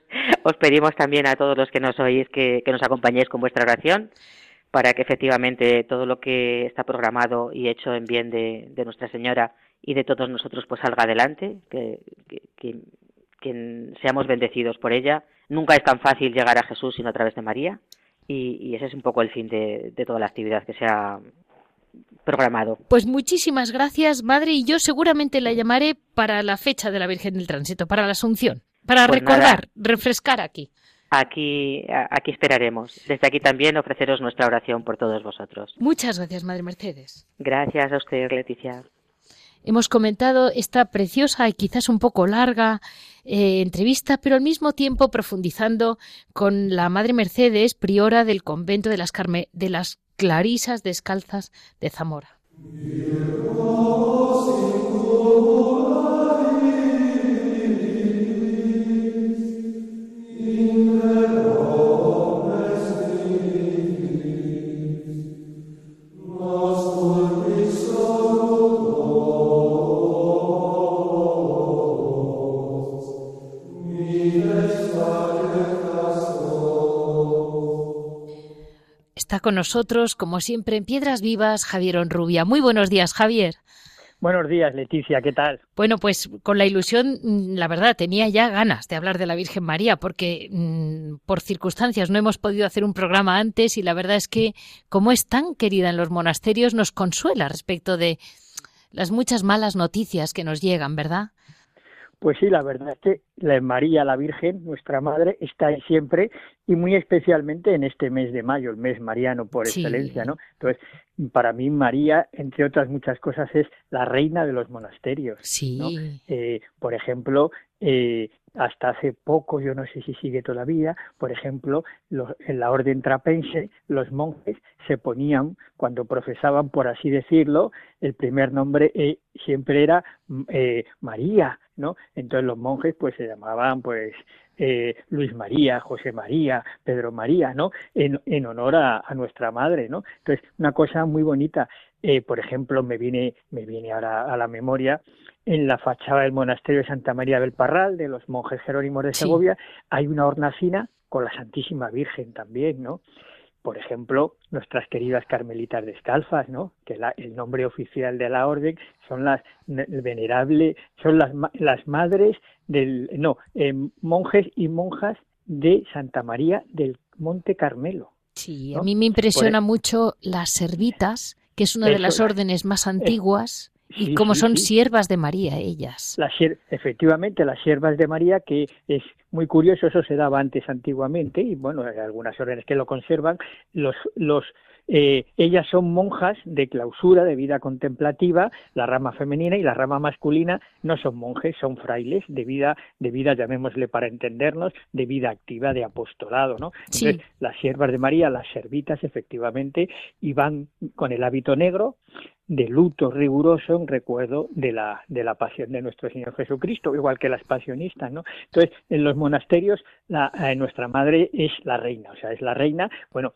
Speaker 2: os pedimos también a todos los que nos oís que, nos acompañéis con vuestra oración para que efectivamente todo lo que está programado y hecho en bien de, Nuestra Señora y de todos nosotros pues salga adelante, que, que, que seamos bendecidos por ella. Nunca es tan fácil llegar a Jesús sino a través de María y, ese es un poco el fin de, toda la actividad que se ha programado.
Speaker 1: Pues muchísimas gracias, madre, y yo seguramente la llamaré para la fecha de la Virgen del Tránsito, para la Asunción, para pues recordar, refrescar aquí.
Speaker 2: Aquí, aquí esperaremos. Desde aquí también ofreceros nuestra oración por todos vosotros.
Speaker 1: Muchas gracias, Madre Mercedes.
Speaker 2: Gracias a usted, Leticia.
Speaker 1: Hemos comentado esta preciosa y quizás un poco larga eh, entrevista, pero al mismo tiempo profundizando con la Madre Mercedes, priora del convento de las, Carme de las Clarisas Descalzas de Zamora. Con nosotros, como siempre, en Piedras Vivas, Javier Onrubia. Muy buenos días, Javier.
Speaker 3: Buenos días, Leticia, ¿qué tal?
Speaker 1: Bueno, pues con la ilusión, mm, la verdad, tenía ya ganas de hablar de la Virgen María, porque mm, por circunstancias no hemos podido hacer un programa antes y la verdad es que, como es tan querida en los monasterios, nos consuela respecto de las muchas malas noticias que nos llegan, ¿verdad?
Speaker 3: Pues sí, la verdad es que la María, la Virgen, nuestra Madre, está ahí siempre y muy especialmente en este mes de mayo, el mes mariano por excelencia, ¿no? Entonces, para mí María, entre otras muchas cosas, es la reina de los monasterios.
Speaker 1: Sí.
Speaker 3: Eh, por ejemplo, eh, hasta hace poco, yo no sé si sigue todavía, por ejemplo, en la orden trapense, los monjes se ponían, cuando profesaban, por así decirlo, el primer nombre eh, siempre era María, ¿no? Entonces los monjes pues se llamaban pues eh, Luis María, José María, Pedro María, ¿no? En, en honor a, a, nuestra madre, ¿no? Entonces, una cosa muy bonita, eh, por ejemplo, me viene, me viene ahora a la memoria, en la fachada del monasterio de Santa María del Parral, de los monjes jerónimos de Segovia, hay una hornacina con la Santísima Virgen también, ¿no? Por ejemplo, nuestras queridas carmelitas descalzas, ¿no? Que el nombre oficial de la orden son las venerable, son las, las madres del, no, eh, monjes y monjas de Santa María del Monte Carmelo.
Speaker 1: Sí, a mí me impresiona mucho las servitas, que es una de las órdenes más antiguas y como son siervas de María ellas.
Speaker 3: efectivamente, las siervas de María, que es muy curioso, eso se daba antes antiguamente, y bueno, hay algunas órdenes que lo conservan, los, los eh, ellas son monjas de clausura, de vida contemplativa, la rama femenina y la rama masculina no son monjes, son frailes de vida, de vida, llamémosle para entendernos, de vida activa, de apostolado, ¿no? Entonces, las siervas de María, las servitas, efectivamente, y van con el hábito negro, de luto riguroso en recuerdo de la, de la pasión de nuestro Señor Jesucristo, igual que las pasionistas, ¿no? Entonces, en los monasterios, la, eh, nuestra madre es la reina, o sea, es la reina, bueno,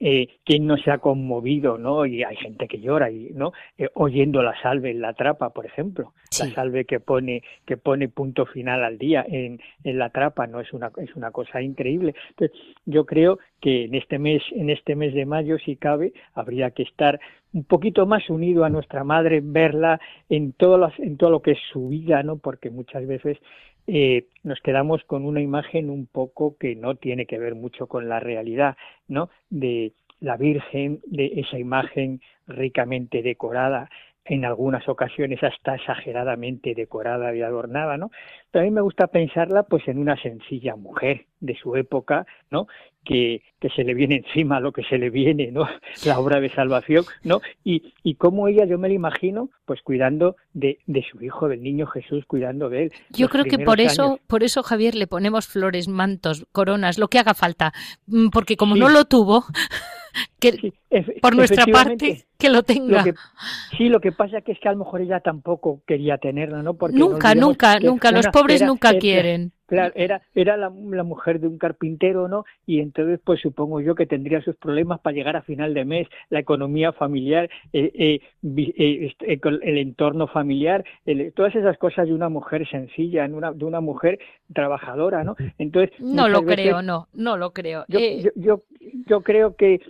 Speaker 3: eh, quién no se ha conmovido, ¿no? Y hay gente que llora, y, ¿no? Eh, oyendo la salve en la trapa, por ejemplo, la salve que pone que pone punto final al día en, en la trapa, no es una es una cosa increíble. Entonces, yo creo que en este mes en este mes de mayo, si cabe, habría que estar un poquito más unido a nuestra madre, verla en todo lo, en todo lo que es su vida, ¿no? Porque muchas veces eh, nos quedamos con una imagen un poco que no tiene que ver mucho con la realidad, ¿no? De la Virgen, de esa imagen ricamente decorada, en algunas ocasiones hasta exageradamente decorada y adornada, ¿no? Pero a mí me gusta pensarla pues en una sencilla mujer de su época, ¿no? Que, que se le viene encima lo que se le viene, ¿no? La obra de salvación, ¿no? Y, y cómo ella, yo me la imagino, pues cuidando de, de su hijo, del niño Jesús, cuidando de él.
Speaker 1: Yo creo que por eso, por eso, Javier, le ponemos flores, mantos, coronas, lo que haga falta, mm, porque como no lo tuvo, que por nuestra parte que lo tenga.
Speaker 3: sí, lo que pasa que es que a lo mejor ella tampoco quería tenerla, ¿no?
Speaker 1: Porque nunca, nunca, nunca. Los pobres nunca quieren.
Speaker 3: Claro, era, era la, mujer de un carpintero, ¿no? Y entonces, pues supongo yo que tendría sus problemas para llegar a final de mes, la economía familiar, eh, eh, eh este, el entorno familiar, todas esas cosas de una mujer sencilla, de una mujer trabajadora, ¿no?
Speaker 1: Entonces, no lo creo, no, no lo creo.
Speaker 3: yo, yo, yo creo que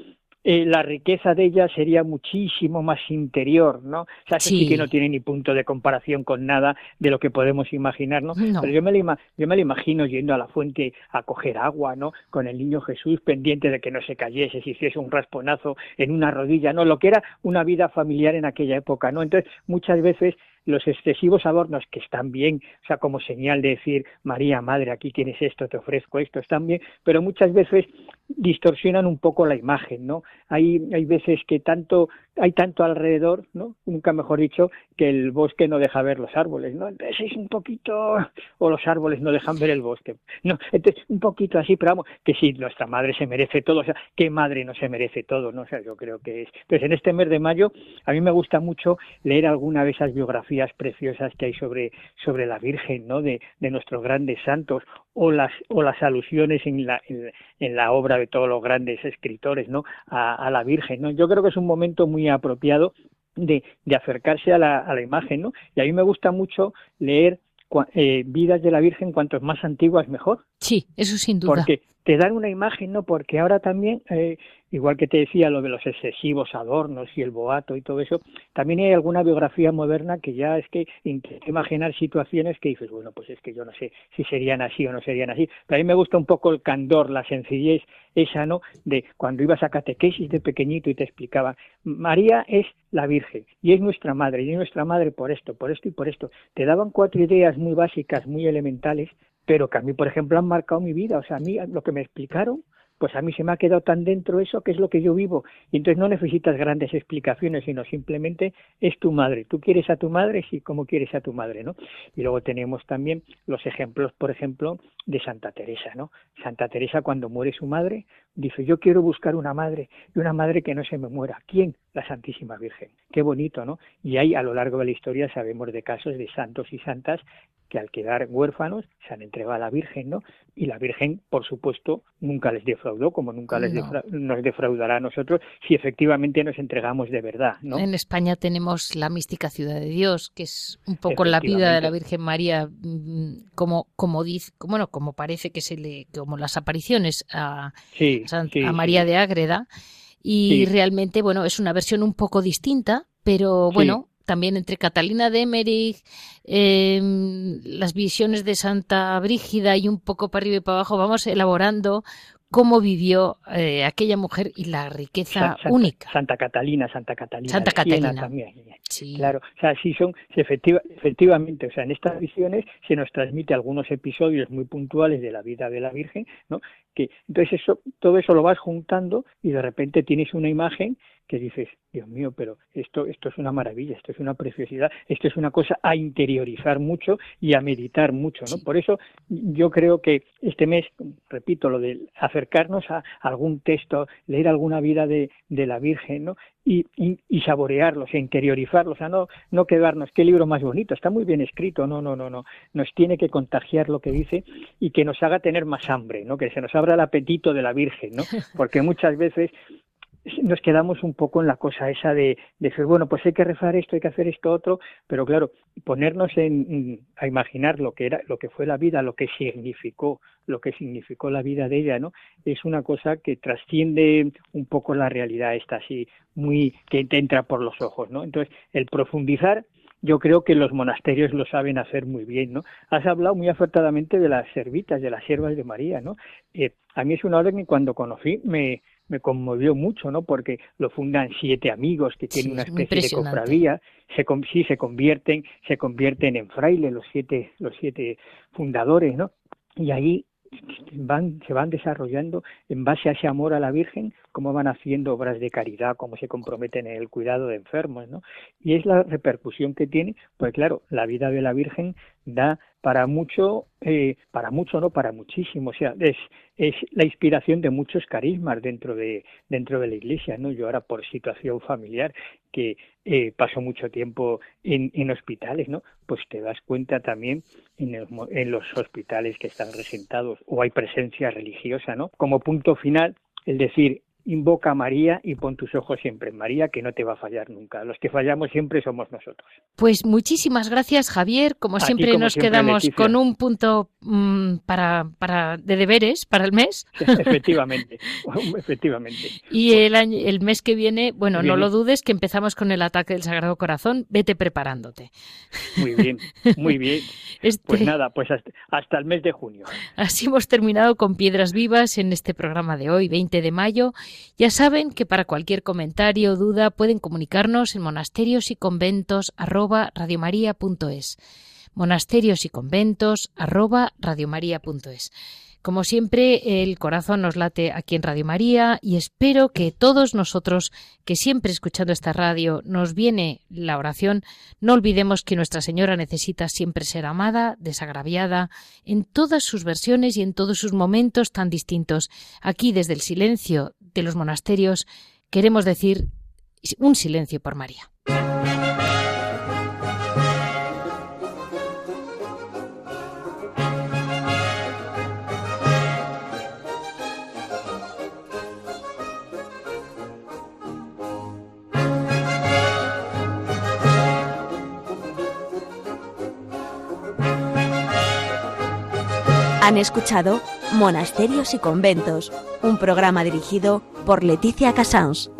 Speaker 3: eh, la riqueza de ella sería muchísimo más interior, ¿no? O sea, sí. que no tiene ni punto de comparación con nada de lo que podemos imaginar, ¿no? Pero yo me, lo, yo me lo imagino yendo a la fuente a coger agua, ¿no? Con el niño Jesús pendiente de que no se cayese, si hiciese un rasponazo en una rodilla, ¿no? Lo que era una vida familiar en aquella época, ¿no? Entonces, muchas veces los excesivos adornos que están bien, o sea, como señal de decir, María, Madre, aquí tienes esto, te ofrezco esto, están bien, pero muchas veces distorsionan un poco la imagen, ¿no? Hay, hay veces que tanto, hay tanto alrededor, ¿no? Nunca mejor dicho, que el bosque no deja ver los árboles, ¿no? Entonces es un poquito, o los árboles no dejan ver el bosque, no, entonces un poquito así, pero vamos, que sí, nuestra madre se merece todo, o sea, ¿qué madre no se merece todo, no? O sea, yo creo que es. Entonces en este mes de mayo, a mí me gusta mucho leer alguna de esas biografías preciosas que hay sobre, sobre la Virgen, ¿no? De, de nuestros grandes santos, o las, o las alusiones en la, en, la obra de todos los grandes escritores, ¿no? A, la Virgen, ¿no? Yo creo que es un momento muy apropiado de, de acercarse a la, a la imagen, ¿no? Y a mí me gusta mucho leer eh, vidas de la Virgen, cuantos más antiguas mejor.
Speaker 1: Sí, eso sin duda.
Speaker 3: Porque te dan una imagen, ¿no? Porque ahora también, eh, igual que te decía lo de los excesivos adornos y el boato y todo eso, también hay alguna biografía moderna que ya es que intenta imaginar situaciones que dices, bueno, pues es que yo no sé si serían así o no serían así. Pero a mí me gusta un poco el candor, la sencillez esa, ¿no? De cuando ibas a catequesis de pequeñito y te explicaba, María es la Virgen y es nuestra madre, y es nuestra madre por esto, por esto y por esto. Te daban cuatro ideas muy básicas, muy elementales, pero que a mí, por ejemplo, han marcado mi vida. O sea, a mí lo que me explicaron pues a mí se me ha quedado tan dentro eso que es lo que yo vivo. Y entonces no necesitas grandes explicaciones, sino simplemente es tu madre. Tú quieres a tu madre, sí, como quieres a tu madre, ¿no? Y luego tenemos también los ejemplos, por ejemplo, de Santa Teresa, ¿no? Santa Teresa cuando muere su madre, dice, yo quiero buscar una madre y una madre que no se me muera. ¿Quién? La Santísima Virgen. Qué bonito, ¿no? Y ahí a lo largo de la historia sabemos de casos de santos y santas que al quedar huérfanos se han entregado a la Virgen, ¿no? Y la Virgen, por supuesto, nunca les defraudó, como nunca les nos defraudará a nosotros si efectivamente nos entregamos de verdad, ¿no?
Speaker 1: En España tenemos la mística Ciudad de Dios, que es un poco la vida de la Virgen María, mm, como como dice, bueno, como parece que se le, como las apariciones a, a María de Ágreda. Y realmente, bueno, es una versión un poco distinta, pero bueno, también entre Catalina de Emmerich, em, las visiones de Santa Brígida y un poco para arriba y para abajo, vamos elaborando cómo vivió eh, aquella mujer y la riqueza única.
Speaker 3: Santa Catalina, Santa Catalina.
Speaker 1: Santa Catalina.
Speaker 3: También. Sí. Claro, o sea, sí son, efectivamente, o sea, en estas visiones se nos transmite algunos episodios muy puntuales de la vida de la Virgen, ¿no? Que entonces eso, todo eso lo vas juntando y de repente tienes una imagen que dices, Dios mío, pero esto, esto es una maravilla, esto es una preciosidad, esto es una cosa a interiorizar mucho y a meditar mucho, ¿no? Por eso yo creo que este mes, repito, lo de acercarnos a algún texto, leer alguna vida de, de la Virgen, ¿no? Y, y, saborearlos, e interiorizarlos, o sea, no, no quedarnos, qué libro más bonito, está muy bien escrito, no, no, no, no, nos tiene que contagiar lo que dice y que nos haga tener más hambre, ¿no? Que se nos abra el apetito de la Virgen, ¿no? Porque muchas veces nos quedamos un poco en la cosa esa de, decir, bueno, pues hay que rezar esto, hay que hacer esto otro, pero claro, ponernos en, a imaginar lo que era, lo que fue la vida, lo que significó, lo que significó la vida de ella, ¿no? Es una cosa que trasciende un poco la realidad esta así, muy, que te entra por los ojos, ¿no? Entonces, el profundizar yo creo que los monasterios lo saben hacer muy bien, ¿no? Has hablado muy acertadamente de las servitas, de las siervas de María, ¿no? Eh, a mí es una orden que cuando conocí me, me conmovió mucho, ¿no? Porque lo fundan siete amigos que tienen una especie de cofradía, se, sí, se convierten, se convierten en frailes los siete, los siete fundadores, ¿no? Y ahí van, se van desarrollando en base a ese amor a la Virgen, cómo van haciendo obras de caridad, cómo se comprometen en el cuidado de enfermos, ¿no? Y es la repercusión que tiene, pues claro, la vida de la Virgen da para mucho, eh, para mucho no, para muchísimo, o sea, es, la inspiración de muchos carismas dentro de, dentro de la iglesia, ¿no? Yo ahora por situación familiar, que eh, paso mucho tiempo en, en, hospitales, ¿no? Pues te das cuenta también en, en los hospitales que están resentados o hay presencia religiosa, ¿no? Como punto final, el decir, invoca a María y pon tus ojos siempre en María, que no te va a fallar nunca. Los que fallamos siempre somos nosotros.
Speaker 1: Pues muchísimas gracias, Javier. Como siempre nos quedamos con un punto mm, para, para, de deberes para el mes.
Speaker 3: efectivamente, efectivamente.
Speaker 1: Y el, año, el mes que viene, bueno, no lo dudes, que empezamos con el ataque del Sagrado Corazón. Vete preparándote.
Speaker 3: Muy bien, muy bien. Este pues nada, pues hasta, hasta el mes de junio.
Speaker 1: Así hemos terminado con Piedras Vivas en este programa de hoy, 20 de mayo. Ya saben que para cualquier comentario o duda pueden comunicarnos en monasterios y conventos arroba Monasterios y conventos arroba Como siempre, el corazón nos late aquí en Radio María y espero que todos nosotros, que siempre escuchando esta radio nos viene la oración, no olvidemos que Nuestra Señora necesita siempre ser amada, desagraviada, en todas sus versiones y en todos sus momentos tan distintos. Aquí, desde el silencio de los monasterios, queremos decir un silencio por María.
Speaker 4: Han escuchado Monasterios y Conventos, un programa dirigido por Leticia Casans.